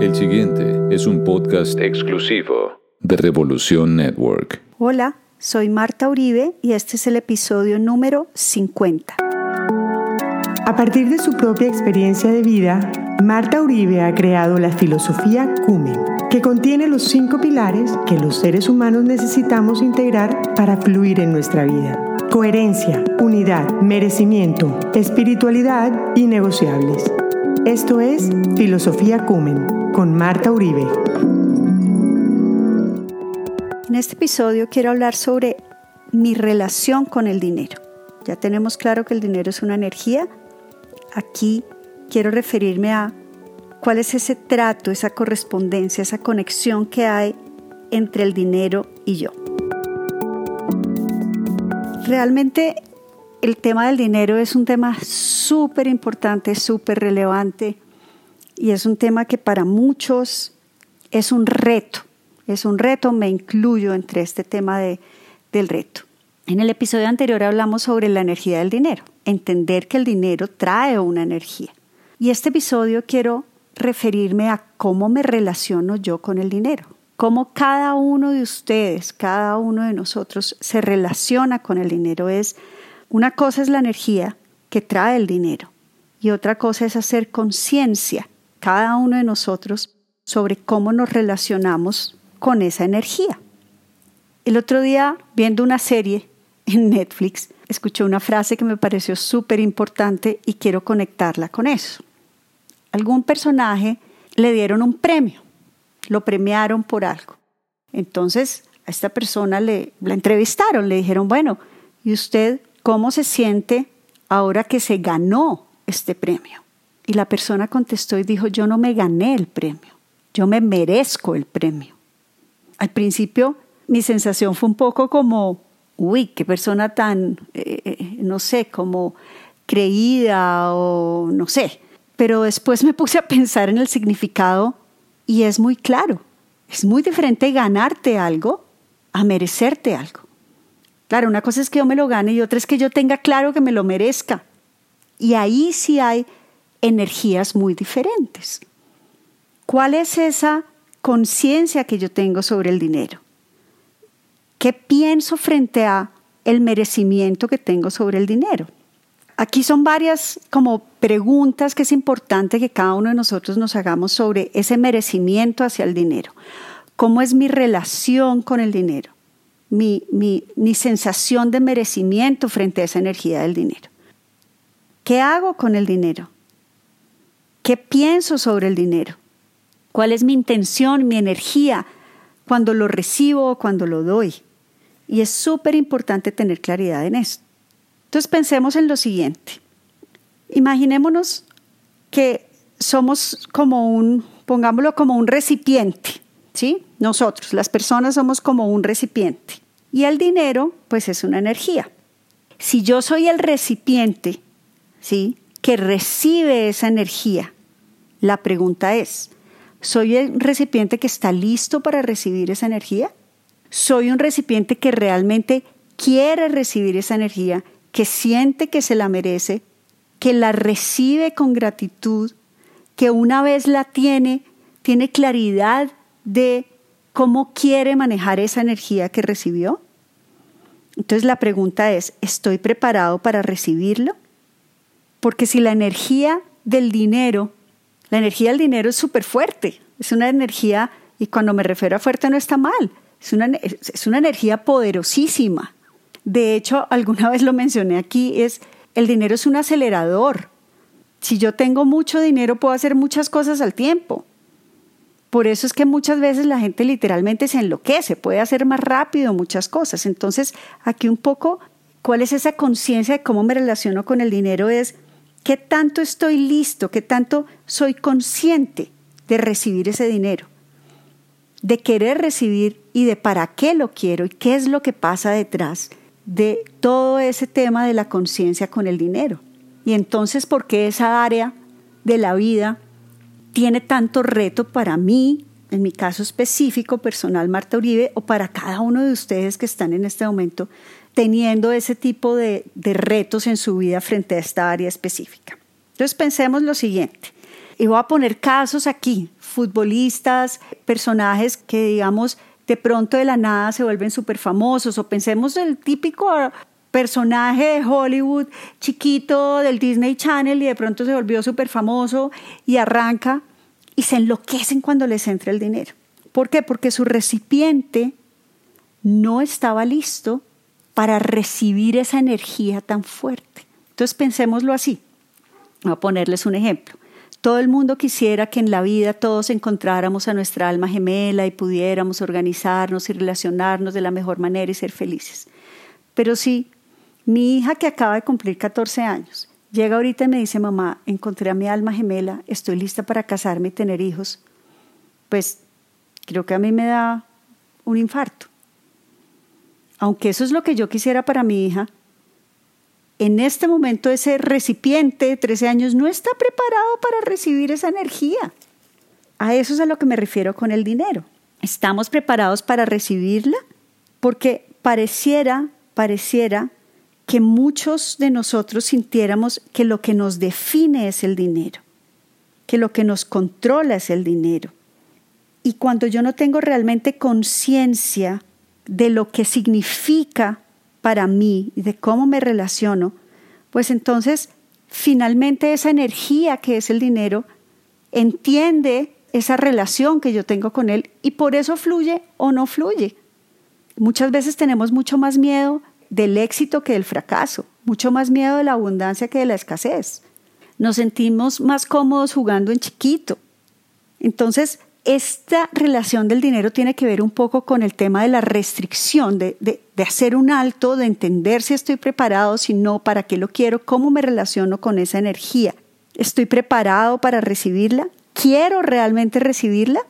El siguiente es un podcast exclusivo de Revolución Network. Hola, soy Marta Uribe y este es el episodio número 50. A partir de su propia experiencia de vida, Marta Uribe ha creado la filosofía Cumen, que contiene los cinco pilares que los seres humanos necesitamos integrar para fluir en nuestra vida. Coherencia, unidad, merecimiento, espiritualidad y negociables. Esto es Filosofía Cumen con Marta Uribe. En este episodio quiero hablar sobre mi relación con el dinero. Ya tenemos claro que el dinero es una energía. Aquí quiero referirme a cuál es ese trato, esa correspondencia, esa conexión que hay entre el dinero y yo. Realmente el tema del dinero es un tema súper importante, súper relevante y es un tema que para muchos es un reto es un reto, me incluyo entre este tema de, del reto. En el episodio anterior hablamos sobre la energía del dinero, entender que el dinero trae una energía. Y este episodio quiero referirme a cómo me relaciono yo con el dinero, cómo cada uno de ustedes, cada uno de nosotros se relaciona con el dinero. Es una cosa es la energía que trae el dinero y otra cosa es hacer conciencia cada uno de nosotros sobre cómo nos relacionamos con esa energía. El otro día, viendo una serie en Netflix, escuché una frase que me pareció súper importante y quiero conectarla con eso. Algún personaje le dieron un premio, lo premiaron por algo. Entonces a esta persona le la entrevistaron, le dijeron, bueno, ¿y usted cómo se siente ahora que se ganó este premio? Y la persona contestó y dijo, yo no me gané el premio, yo me merezco el premio. Al principio mi sensación fue un poco como, uy, qué persona tan, eh, eh, no sé, como creída o no sé. Pero después me puse a pensar en el significado y es muy claro. Es muy diferente ganarte algo a merecerte algo. Claro, una cosa es que yo me lo gane y otra es que yo tenga claro que me lo merezca. Y ahí sí hay energías muy diferentes. ¿Cuál es esa conciencia que yo tengo sobre el dinero? ¿Qué pienso frente a el merecimiento que tengo sobre el dinero? Aquí son varias como preguntas que es importante que cada uno de nosotros nos hagamos sobre ese merecimiento hacia el dinero. ¿Cómo es mi relación con el dinero? Mi, mi, mi sensación de merecimiento frente a esa energía del dinero. ¿Qué hago con el dinero? ¿Qué pienso sobre el dinero? cuál es mi intención, mi energía cuando lo recibo o cuando lo doy. Y es súper importante tener claridad en esto. Entonces pensemos en lo siguiente. Imaginémonos que somos como un, pongámoslo como un recipiente, ¿sí? Nosotros, las personas somos como un recipiente. Y el dinero, pues es una energía. Si yo soy el recipiente, ¿sí? Que recibe esa energía, la pregunta es, ¿Soy un recipiente que está listo para recibir esa energía? ¿Soy un recipiente que realmente quiere recibir esa energía, que siente que se la merece, que la recibe con gratitud, que una vez la tiene, tiene claridad de cómo quiere manejar esa energía que recibió? Entonces la pregunta es, ¿estoy preparado para recibirlo? Porque si la energía del dinero la energía del dinero es súper fuerte, es una energía, y cuando me refiero a fuerte no está mal, es una, es una energía poderosísima. De hecho, alguna vez lo mencioné aquí, es el dinero es un acelerador. Si yo tengo mucho dinero puedo hacer muchas cosas al tiempo. Por eso es que muchas veces la gente literalmente se enloquece, puede hacer más rápido muchas cosas. Entonces, aquí un poco, ¿cuál es esa conciencia de cómo me relaciono con el dinero? Es ¿Qué tanto estoy listo? ¿Qué tanto soy consciente de recibir ese dinero? De querer recibir y de para qué lo quiero y qué es lo que pasa detrás de todo ese tema de la conciencia con el dinero. Y entonces, ¿por qué esa área de la vida tiene tanto reto para mí, en mi caso específico, personal Marta Uribe, o para cada uno de ustedes que están en este momento teniendo ese tipo de, retos en su vida frente a esta área específica. Entonces pensemos lo siguiente. Y voy a poner casos aquí, futbolistas, personajes que digamos de pronto de la nada se vuelven súper famosos o pensemos el típico personaje de Hollywood chiquito del Disney Channel y de pronto se volvió súper famoso y arranca y se enloquecen cuando les entra el dinero. ¿Por qué? Porque su recipiente no estaba listo para recibir esa energía tan fuerte. Entonces pensémoslo así. Voy a ponerles un ejemplo. Todo el mundo quisiera que en la vida todos encontráramos a nuestra alma gemela y pudiéramos organizarnos y relacionarnos de la mejor manera y ser felices. Pero sí, mi hija que acaba de cumplir 14 años, llega ahorita y me dice, mamá, encontré a mi alma gemela, estoy lista para casarme y tener hijos, pues creo que a mí me da un infarto. Aunque eso es lo que yo quisiera para mi hija, en este momento ese recipiente de 13 años no está preparado para recibir esa energía. A eso es a lo que me refiero con el dinero. ¿Estamos preparados para recibirla? Porque pareciera, pareciera que muchos de nosotros sintiéramos que lo que nos define es el dinero, que lo que nos controla es el dinero. Y cuando yo no tengo realmente conciencia de lo que significa para mí y de cómo me relaciono, pues entonces finalmente esa energía que es el dinero entiende esa relación que yo tengo con él y por eso fluye o no fluye. Muchas veces tenemos mucho más miedo del éxito que del fracaso, mucho más miedo de la abundancia que de la escasez. Nos sentimos más cómodos jugando en chiquito. Entonces, esta relación del dinero tiene que ver un poco con el tema de la restricción, de, hacer un alto, de entender si estoy preparado, si no, para qué lo quiero, cómo me relaciono con esa energía. ¿Estoy preparado para recibirla? ¿Quiero realmente recibirla?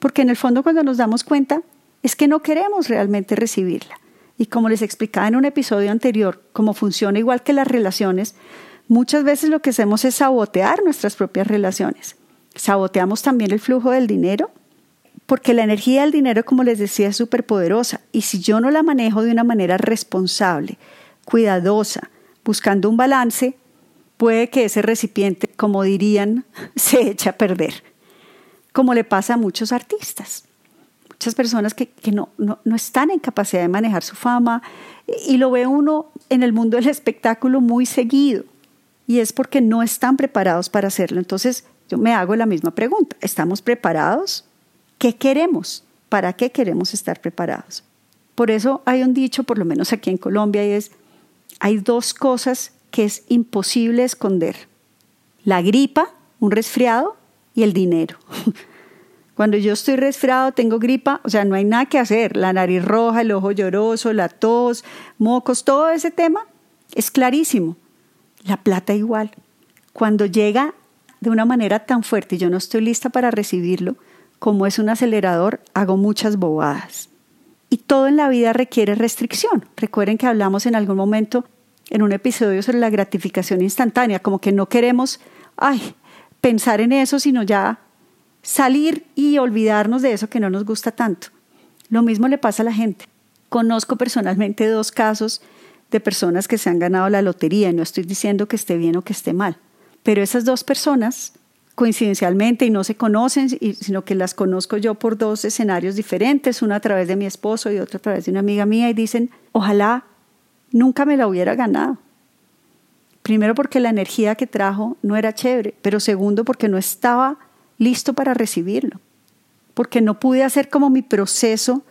Porque en el fondo cuando nos damos cuenta es que no queremos realmente recibirla. Y como les explicaba en un episodio anterior, como funciona igual que las relaciones, muchas veces lo que hacemos es sabotear nuestras propias relaciones saboteamos también el flujo del dinero, porque la energía del dinero, como les decía, es súper poderosa. Y si yo no la manejo de una manera responsable, cuidadosa, buscando un balance, puede que ese recipiente, como dirían, se eche a perder, como le pasa a muchos artistas. Muchas personas que, no, no, no están en capacidad de manejar su fama y lo ve uno en el mundo del espectáculo muy seguido y es porque no están preparados para hacerlo. Entonces, yo me hago la misma pregunta. ¿Estamos preparados? ¿Qué queremos? ¿Para qué queremos estar preparados? Por eso hay un dicho, por lo menos aquí en Colombia, y es, hay dos cosas que es imposible esconder. La gripa, un resfriado, y el dinero. Cuando yo estoy resfriado, tengo gripa, o sea, no hay nada que hacer. La nariz roja, el ojo lloroso, la tos, mocos, todo ese tema es clarísimo. La plata igual. Cuando llega de una manera tan fuerte y yo no estoy lista para recibirlo, como es un acelerador, hago muchas bobadas. Y todo en la vida requiere restricción. Recuerden que hablamos en algún momento en un episodio sobre la gratificación instantánea, como que no queremos, ay, pensar en eso, sino ya salir y olvidarnos de eso que no nos gusta tanto. Lo mismo le pasa a la gente. Conozco personalmente dos casos de personas que se han ganado la lotería y no estoy diciendo que esté bien o que esté mal. Pero esas dos personas, coincidencialmente, y no se conocen, sino que las conozco yo por dos escenarios diferentes, una a través de mi esposo y otra a través de una amiga mía, y dicen, ojalá nunca me la hubiera ganado. Primero porque la energía que trajo no era chévere, pero segundo porque no estaba listo para recibirlo, porque no pude hacer como mi proceso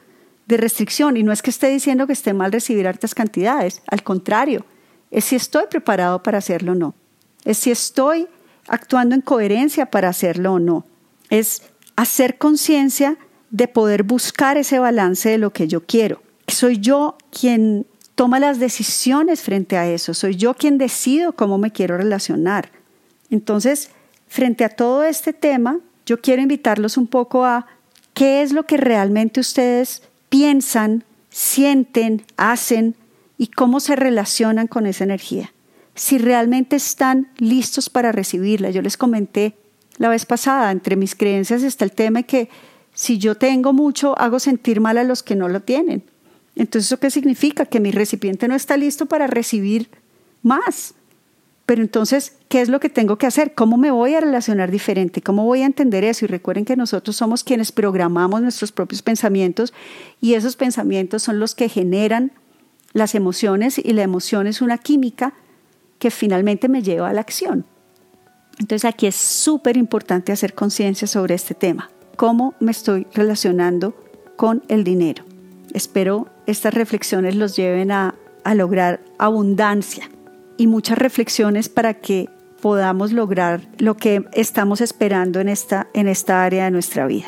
de restricción. Y no es que esté diciendo que esté mal recibir altas cantidades, al contrario, es si estoy preparado para hacerlo o no es si estoy actuando en coherencia para hacerlo o no. Es hacer conciencia de poder buscar ese balance de lo que yo quiero. Soy yo quien toma las decisiones frente a eso, soy yo quien decido cómo me quiero relacionar. Entonces, frente a todo este tema, yo quiero invitarlos un poco a qué es lo que realmente ustedes piensan, sienten, hacen y cómo se relacionan con esa energía si realmente están listos para recibirla. Yo les comenté la vez pasada, entre mis creencias está el tema de que si yo tengo mucho, hago sentir mal a los que no lo tienen. Entonces, ¿eso qué significa? Que mi recipiente no está listo para recibir más. Pero entonces, ¿qué es lo que tengo que hacer? ¿Cómo me voy a relacionar diferente? ¿Cómo voy a entender eso? Y recuerden que nosotros somos quienes programamos nuestros propios pensamientos y esos pensamientos son los que generan las emociones y la emoción es una química que finalmente me lleva a la acción. Entonces aquí es súper importante hacer conciencia sobre este tema. ¿Cómo me estoy relacionando con el dinero? Espero estas reflexiones los lleven a, a lograr abundancia y muchas reflexiones para que podamos lograr lo que estamos esperando en esta, en esta área de nuestra vida.